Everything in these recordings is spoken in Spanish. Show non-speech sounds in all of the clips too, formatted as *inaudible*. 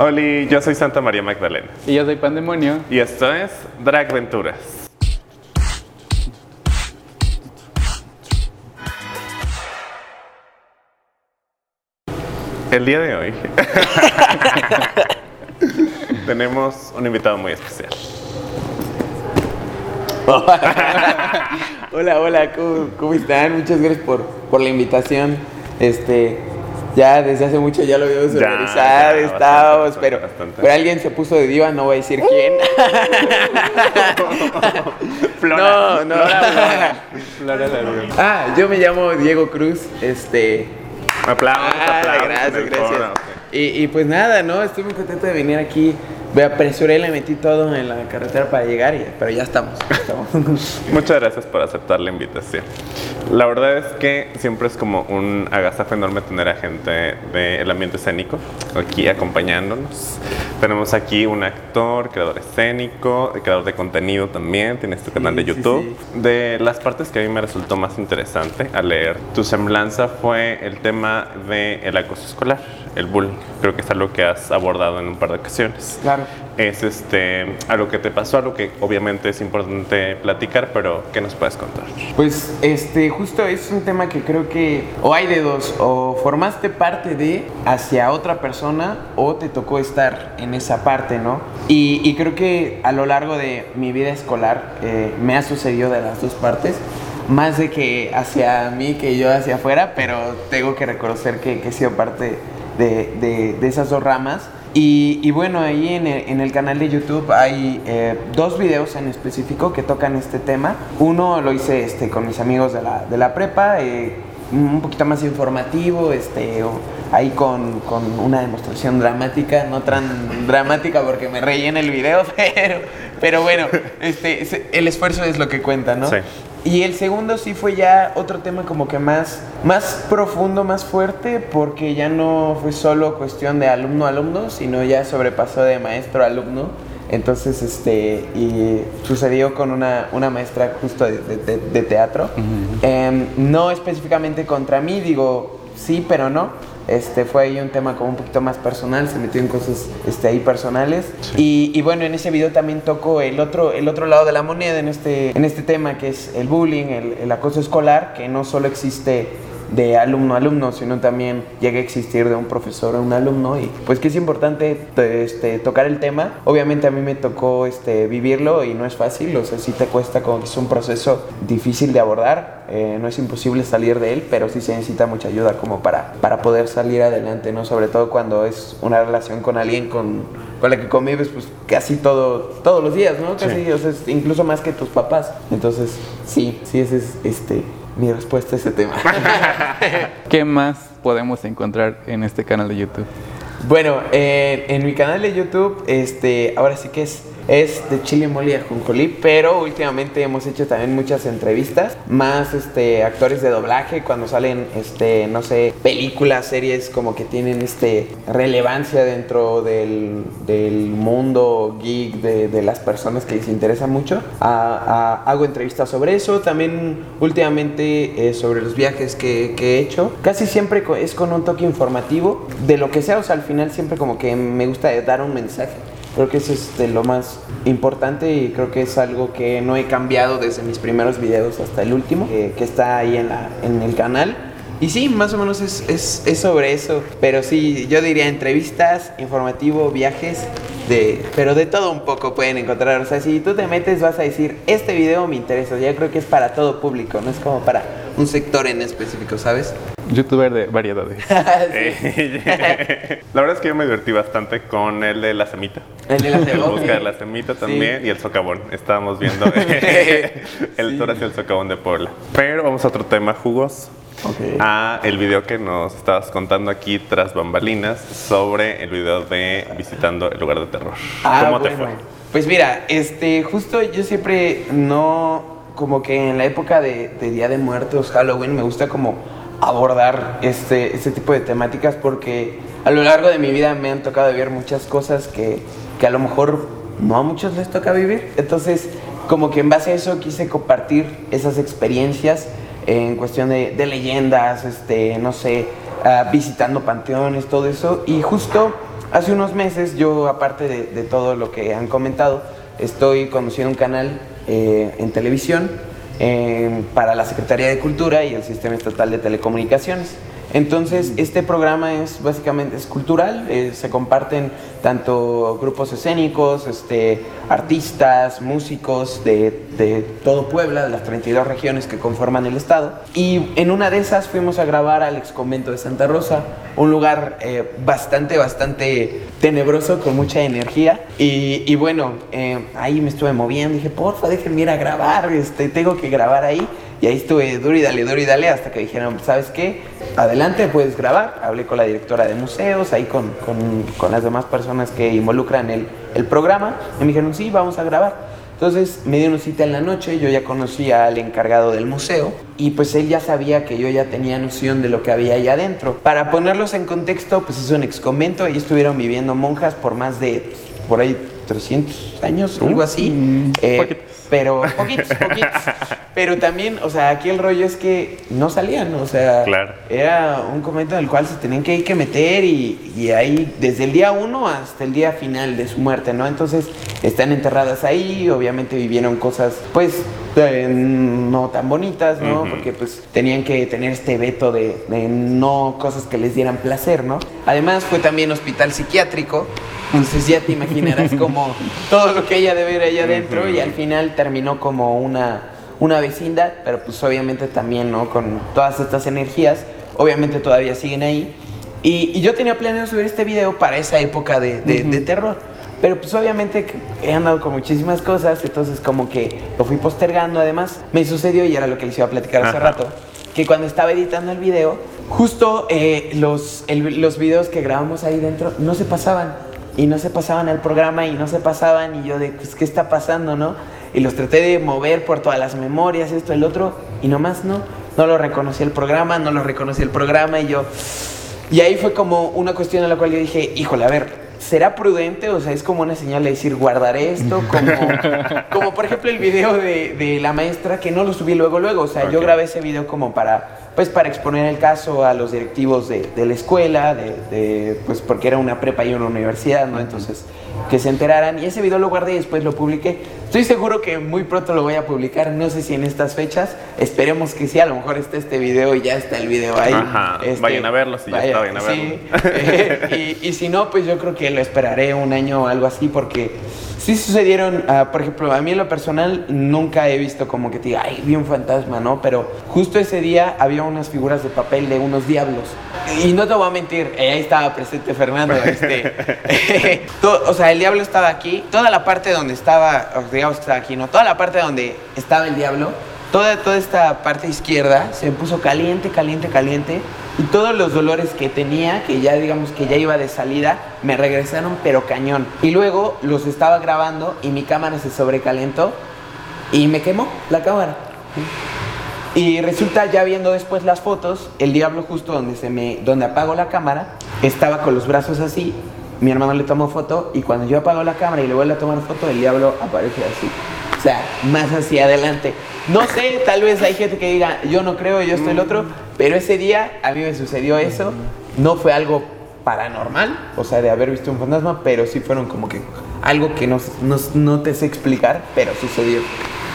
Hola, yo soy Santa María Magdalena. Y yo soy Pandemonio. Y esto es Drag Venturas. El día de hoy *laughs* tenemos un invitado muy especial. *laughs* hola, hola, ¿cómo, están? Muchas gracias por, por la invitación. Este, ya desde hace mucho ya lo habíamos organizado, estábamos, pero, pero alguien se puso de diva, no voy a decir quién. *laughs* Flora. No, no. Flora, ah, yo me llamo Diego Cruz, este... Aplausos, ah, Gracias, gracias. Y, y, pues nada, ¿no? Estoy muy contento de venir aquí me apresuré, le metí todo en la carretera para llegar, y, pero ya estamos. *laughs* Muchas gracias por aceptar la invitación. La verdad es que siempre es como un agasajo enorme tener a gente del ambiente escénico aquí acompañándonos. Tenemos aquí un actor, creador escénico, creador de contenido también, tienes tu canal de YouTube. De las partes que a mí me resultó más interesante al leer tu semblanza fue el tema del el acoso escolar, el bullying. Creo que es algo que has abordado en un par de ocasiones. Claro. Es este, algo que te pasó, algo que obviamente es importante platicar, pero ¿qué nos puedes contar? Pues este, justo es un tema que creo que o hay de dos, o formaste parte de hacia otra persona o te tocó estar en esa parte, ¿no? Y, creo que a lo largo de mi vida escolar eh, me ha sucedido de las dos partes más de que hacia mí que yo hacia afuera, pero tengo que reconocer que, he sido parte de, de, esas dos ramas. Y, bueno, ahí en el, canal de YouTube hay eh, dos videos en específico que tocan este tema. Uno lo hice este, con mis amigos de la, de la prepa, eh, un poquito más informativo, este, ahí con, con, una demostración dramática, no tan dramática porque me reí en el video, *laughs* pero, pero bueno, este, el esfuerzo es lo que cuenta, ¿no? Sí. Y el segundo sí fue ya otro tema como que más, más profundo, más fuerte, porque ya no fue solo cuestión de alumno a alumno, sino ya sobrepasó de maestro a alumno. Entonces, este, y sucedió con una, una maestra justo de, de, teatro. Em, no específicamente contra mí, digo sí, pero no este, fue ahí un tema como un poquito más personal, se metió en cosas este, ahí personales. Y, bueno, en ese video también toco el otro, el otro lado de la moneda en este, en este tema, que es el bullying, el, el acoso escolar, que no solo existe de alumno a alumno, sino también llega a existir de un profesor a un alumno y pues que es importante este, tocar el tema. Obviamente a mí me tocó este, vivirlo y no es fácil, o sea, sí te cuesta como que es un proceso difícil de abordar, eh, no es imposible salir de él, pero sí se necesita mucha ayuda como para, para poder salir adelante, ¿no? Sobre todo cuando es una relación con alguien con, con la que convives pues casi todo, todos los días, ¿no? Casi, o sea, incluso más que tus papás. Entonces, sí, sí, ese es este mi respuesta a ese tema. *laughs* ¿Qué más podemos encontrar en este canal de YouTube? Bueno, eh, en mi canal de YouTube, este, ahora sí que es es de chile mole y ajonjolí, pero últimamente hemos hecho también muchas entrevistas, más este, actores de doblaje cuando salen, este, no sé, películas, series como que tienen este, relevancia dentro del, mundo geek de, las personas que les interesa mucho. hago entrevistas sobre eso, también últimamente eh, sobre los viajes que, que he hecho. Casi siempre es con un toque informativo de lo que sea, o sea, al final siempre como que me gusta dar un mensaje. Creo que eso es lo más importante y creo que es algo que no he cambiado desde mis primeros videos hasta el último, que, está ahí en, la, en el canal. Y sí, más o menos es, es, es, sobre eso. Pero sí, yo diría entrevistas, informativo, viajes, de, pero de todo un poco pueden encontrar. O sea, si tú te metes vas a decir, este video me interesa. Ya creo que es para todo público, no es como para un sector en específico, ¿sabes? Youtuber de variedades. *laughs* Eh, *laughs* la verdad es que yo me divertí bastante con el de la semita. El de la semita. busca de la semita también y el socavón. Estábamos viendo *laughs* el tour hacia el socavón de Puebla. Pero vamos a otro tema jugos. A el video que nos estabas contando aquí tras bambalinas sobre el video de visitando el lugar de terror. Ah, ¿Cómo te fue? Pues mira, este, justo yo siempre no, como que en la época de, de Día de Muertos, Halloween, me gusta como abordar este, este tipo de temáticas porque a lo largo de mi vida me han tocado vivir muchas cosas que, que a lo mejor no a muchos les toca vivir. Entonces, como que en base a eso quise compartir esas experiencias en cuestión de, leyendas, este, no sé, ah, visitando panteones, todo eso. Y justo hace unos meses yo, aparte de, de todo lo que han comentado, estoy conduciendo un canal eh, en televisión eh, para la Secretaría de Cultura y el Sistema Estatal de Telecomunicaciones. Entonces, este programa es básicamente es cultural, eh, se comparten tanto grupos escénicos, este, artistas, músicos de, de todo Puebla, de las 32 regiones que conforman el estado. Y en una de esas fuimos a grabar al ex convento de Santa Rosa, un lugar eh, bastante, bastante tenebroso, con mucha energía. Y, y bueno, eh, ahí me estuve moviendo, dije, porfa, déjenme ir a grabar, este, tengo que grabar ahí. Y ahí estuve duro y dale, duro y dale, hasta que dijeron, ¿sabes qué? Adelante, puedes grabar. Hablé con la directora de museos, ahí con, con, con las demás personas que involucran el, el programa. Y me dijeron, sí, vamos a grabar. Entonces me dieron cita en la noche, yo ya conocía al encargado del museo y pues él ya sabía que yo ya tenía noción de lo que había ahí adentro. Para ponerlos en contexto, pues es un ex convento, ahí estuvieron viviendo monjas por más de, por ahí, 300 años, algo así. Eh, pero poquitos, poquitos. *laughs* Pero también, o sea, aquí el rollo es que no salían, o sea, Claro. era un convento en el cual se tenían que ir que meter y, y ahí desde el día uno hasta el día final de su muerte, ¿no? Entonces están enterradas ahí, obviamente vivieron cosas, pues, eh, no tan bonitas, ¿no? Porque pues tenían que tener este veto de, de no cosas que les dieran placer, ¿no? Además fue también hospital psiquiátrico, entonces ya te imaginarás *laughs* como todo lo que ella debe ver allá adentro y al final terminó como una, una vecindad, pero pues obviamente también, ¿no? Con todas estas energías, obviamente todavía siguen ahí. Y, y yo tenía planeado subir este video para esa época de, de- de terror. Pero pues obviamente he andado con muchísimas cosas, entonces como que lo fui postergando. Además, me sucedió, y era lo que les iba a platicar hace Ajá. rato, que cuando estaba editando el video, justo eh, los, el- los videos que grabamos ahí dentro no se pasaban. Y no se pasaban al programa y no se pasaban. Y yo de, pues, ¿qué está pasando, no? Y los traté de mover por todas las memorias, esto, el otro, y nomás no. No lo reconocí el programa, no lo reconocí el programa, y yo... Y ahí fue como una cuestión en la cual yo dije, híjole, a ver, ¿será prudente? O sea, es como una señal de decir, guardaré esto, *laughs* como, como por ejemplo el video de, de la maestra que no lo subí luego, luego. O sea, yo grabé ese video como para, pues para exponer el caso a los directivos de, de la escuela, de, de, pues porque era una prepa y una universidad, ¿no? Entonces, que se enteraran. Y ese video lo guardé y después lo publiqué. Estoy seguro que muy pronto lo voy a publicar, no sé si en estas fechas. Esperemos que sí, a lo mejor está este video y ya está el video ahí. Ajá, Este, vayan a verlo, si ya está, vayan a sí. *laughs* Eh, y, y si no, pues yo creo que lo esperaré un año o algo así, porque sí sucedieron, ah, por ejemplo, a mí en lo personal nunca he visto como que te diga, ay, vi un fantasma, ¿no? Pero justo ese día había unas figuras de papel de unos diablos. Y no te voy a mentir, eh, ahí estaba presente Fernando. Este, *laughs* *laughs* to- o sea, el diablo estaba aquí, toda la parte donde estaba, digamos que estaba aquí, ¿no? Toda la parte donde estaba el diablo, toda, toda esta parte izquierda se puso caliente, caliente, caliente. Y todos los dolores que tenía, que ya digamos que ya iba de salida, me regresaron pero cañón. Y luego los estaba grabando y mi cámara se sobrecalentó y me quemó la cámara. Y resulta ya viendo después las fotos, el diablo justo donde se me donde apago la cámara, estaba con los brazos así. Mi hermano le tomó foto y cuando yo apago la cámara y le vuelvo a tomar foto, el diablo aparece así. O sea, más hacia adelante. No sé, tal vez hay gente que diga, yo no creo, yo estoy el otro, pero ese día a mí me sucedió eso. No fue algo paranormal, o sea, de haber visto un fantasma, pero sí fueron como que algo que no, no, no te sé explicar, pero sucedió.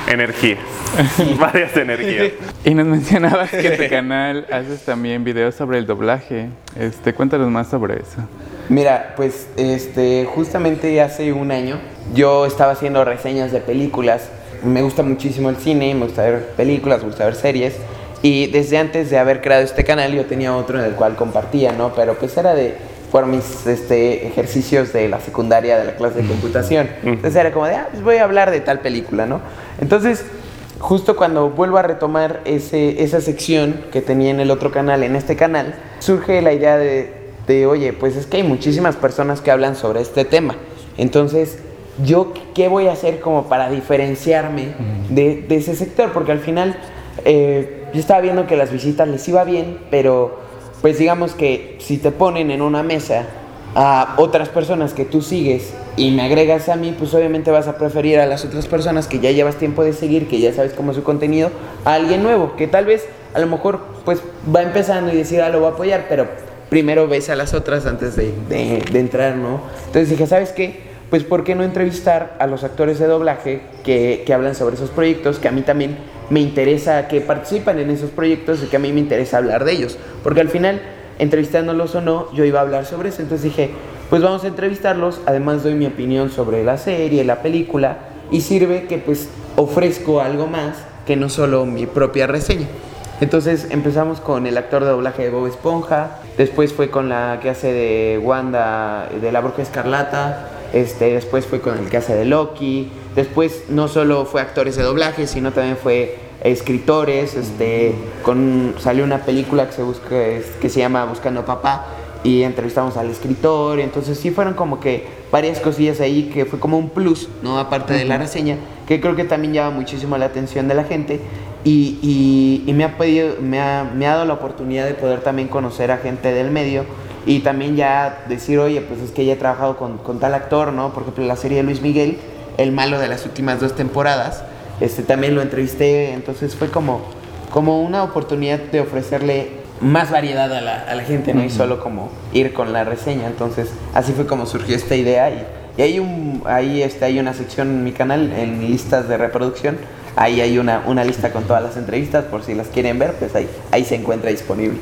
Energías. *laughs* Varias energías. Y nos mencionabas que en tu *laughs* canal haces también videos sobre el doblaje. Este, cuéntanos más sobre eso. Mira, pues este, justamente hace un año yo estaba haciendo reseñas de películas. Me gusta muchísimo el cine, me gusta ver películas, me gusta ver series. Y desde antes de haber creado este canal yo tenía otro en el cual compartía, ¿no? Pero pues era de por mis este, ejercicios de la secundaria de la clase de computación. Entonces era como de, ah, pues voy a hablar de tal película, ¿no? Entonces, justo cuando vuelvo a retomar ese, esa sección que tenía en el otro canal, en este canal, surge la idea de, de, oye, pues es que hay muchísimas personas que hablan sobre este tema. Entonces, ¿yo qué voy a hacer como para diferenciarme de, de ese sector? Porque al final, eh, yo estaba viendo que las visitas les iba bien, pero pues digamos que si te ponen en una mesa a otras personas que tú sigues y me agregas a mí, pues obviamente vas a preferir a las otras personas que ya llevas tiempo de seguir, que ya sabes cómo es su contenido, a alguien nuevo, que tal vez a lo mejor pues va empezando y decir, ah, lo voy a apoyar, pero primero ves a las otras antes de, de- de entrar, ¿no? Entonces dije, ¿sabes qué? Pues ¿por qué no entrevistar a los actores de doblaje que, que hablan sobre esos proyectos, que a mí también me interesa, que participan en esos proyectos y que a mí me interesa hablar de ellos? Porque al final, entrevistándolos o no, yo iba a hablar sobre eso. Entonces dije, pues vamos a entrevistarlos, además doy mi opinión sobre la serie, la película, y sirve que pues ofrezco algo más que no solo mi propia reseña. Entonces empezamos con el actor de doblaje de Bob Esponja, después fue con la que hace de Wanda de la Bruja Escarlata, este, después fue con el que hace de Loki, después no solo fue actores de doblaje, sino también fue escritores, este, con, salió una película que se, busca, que se llama Buscando a Papá y entrevistamos al escritor, entonces sí fueron como que varias cosillas ahí que fue como un plus, ¿no? Aparte de la reseña, que creo que también llama muchísimo la atención de la gente. Y, y- y me, ha pedido, me, ha, me ha dado la oportunidad de poder también conocer a gente del medio y también ya decir, oye, pues es que ya he trabajado con, con tal actor, ¿no? Por ejemplo, la serie de Luis Miguel, el malo de las últimas dos temporadas, este también lo entrevisté, entonces fue como, como una oportunidad de ofrecerle más variedad a la, a la gente, ¿no? Y solo como ir con la reseña. Entonces, así fue como surgió esta idea. Y, y hay, un, ahí este, hay una sección en mi canal, en listas de reproducción. Ahí hay una, una lista con todas las entrevistas, por si las quieren ver, pues ahí, ahí se encuentra disponible.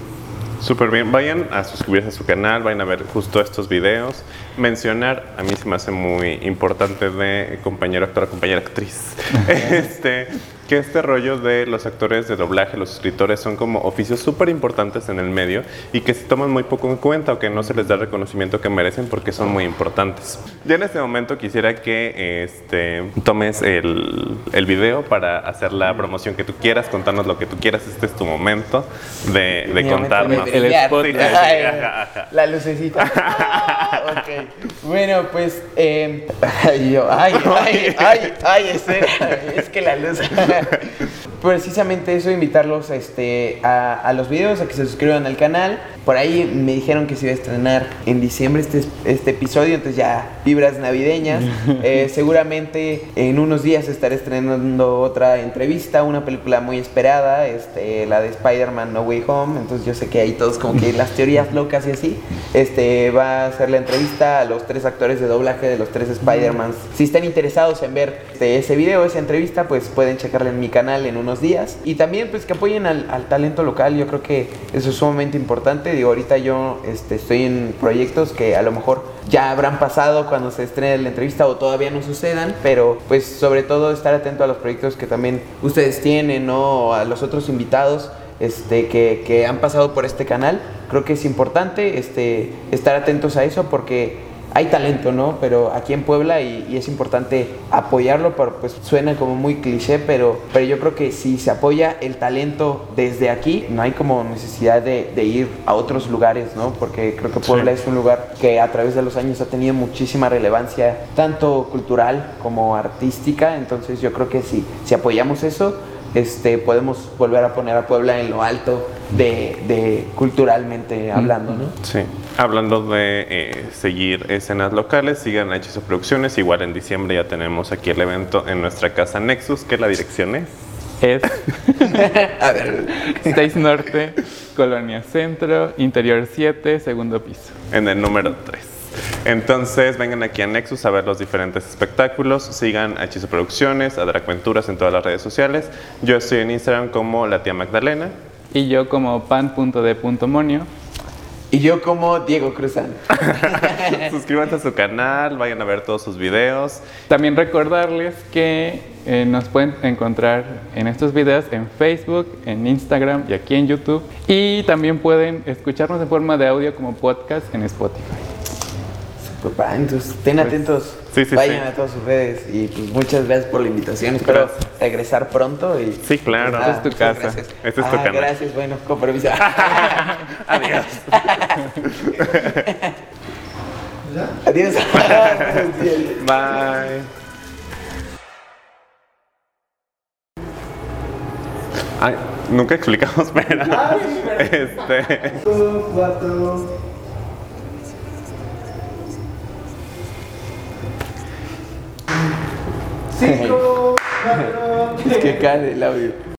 Súper bien. Vayan a suscribirse a su canal, vayan a ver justo estos videos. Mencionar, a mí se me hace muy importante de compañero actor, compañera actriz, *laughs* este, que este rollo de los actores de doblaje, los escritores, son como oficios súper importantes en el medio y que se toman muy poco en cuenta o que no se les da el reconocimiento que merecen porque son muy importantes. Ya en este momento quisiera que este, tomes el, el video para hacer la promoción que tú quieras, contarnos lo que tú quieras. Este es tu momento de, de contarnos. de El brillar. spot. Sí, *laughs* ajá. La lucecita. Ah, *laughs* ok. Bueno, pues. eh, *laughs* ay, yo, ay, ay, ay, ay, es que la luz. *laughs* Precisamente eso, invitarlos este, a, a los videos, a que se suscriban al canal. Por ahí me dijeron que se iba a estrenar en diciembre este, este episodio, entonces ya vibras navideñas. *laughs* Eh, seguramente en unos días estaré estrenando otra entrevista, una película muy esperada, este, la de Spider-Man No Way Home. Entonces yo sé que hay todos como que *laughs* las teorías locas y así. Este, va a ser la entrevista a los tres actores de doblaje de los tres Spider-Mans. Si están interesados en ver este, ese video, esa entrevista, pues pueden checarla en mi canal en unos días. Y también pues que apoyen al, al talento local. Yo creo que eso es sumamente importante. Digo, ahorita yo este, estoy en proyectos que a lo mejor ya habrán pasado cuando se estrene la entrevista o todavía no sucedan, pero pues sobre todo estar atento a los proyectos que también ustedes tienen, ¿no? O a los otros invitados este, que, que han pasado por este canal. Creo que es importante este, estar atentos a eso porque hay talento, ¿no? Pero aquí en Puebla y, y es importante apoyarlo, pero pues suena como muy cliché, pero, pero yo creo que si se apoya el talento desde aquí, no hay como necesidad de, de ir a otros lugares, ¿no? Porque creo que Puebla es un lugar que a través de los años ha tenido muchísima relevancia, tanto cultural como artística, entonces yo creo que si, si apoyamos eso, este, podemos volver a poner a Puebla en lo alto de, de culturalmente hablando, ¿no? Sí. Hablando de eh, seguir escenas locales, sigan a Hechizo Producciones. Igual en diciembre ya tenemos aquí el evento en nuestra casa Nexus, que la dirección es. Es *laughs* A ver, 6 Norte, Colonia Centro, Interior 7, segundo piso. en el número 3. Entonces vengan aquí a Nexus a ver los diferentes espectáculos, sigan a Hechizo Producciones, a Dragventuras en todas las redes sociales. Yo estoy en Instagram como la tía Magdalena. Y yo como pan.d.monio. y yo como Diego Cruzán. *laughs* Suscríbanse a su canal, vayan a ver todos sus videos. También recordarles que eh, nos pueden encontrar en estos videos en Facebook, en Instagram y aquí en YouTube. Y también pueden escucharnos en forma de audio como podcast en Spotify. Papá, entonces estén atentos, sí, sí, vayan sí. a todas sus redes y pues muchas gracias por la invitación. Espero Gracias. regresar pronto y Sí, claro. Ah, Esta es tu casa. gracias. Este es tu Ah, canal. Gracias, bueno, con permiso. *laughs* Adiós. *laughs* Adiós. *laughs* Bye. Ay, nunca explicamos, pero. Este. *laughs* es que cae el audio.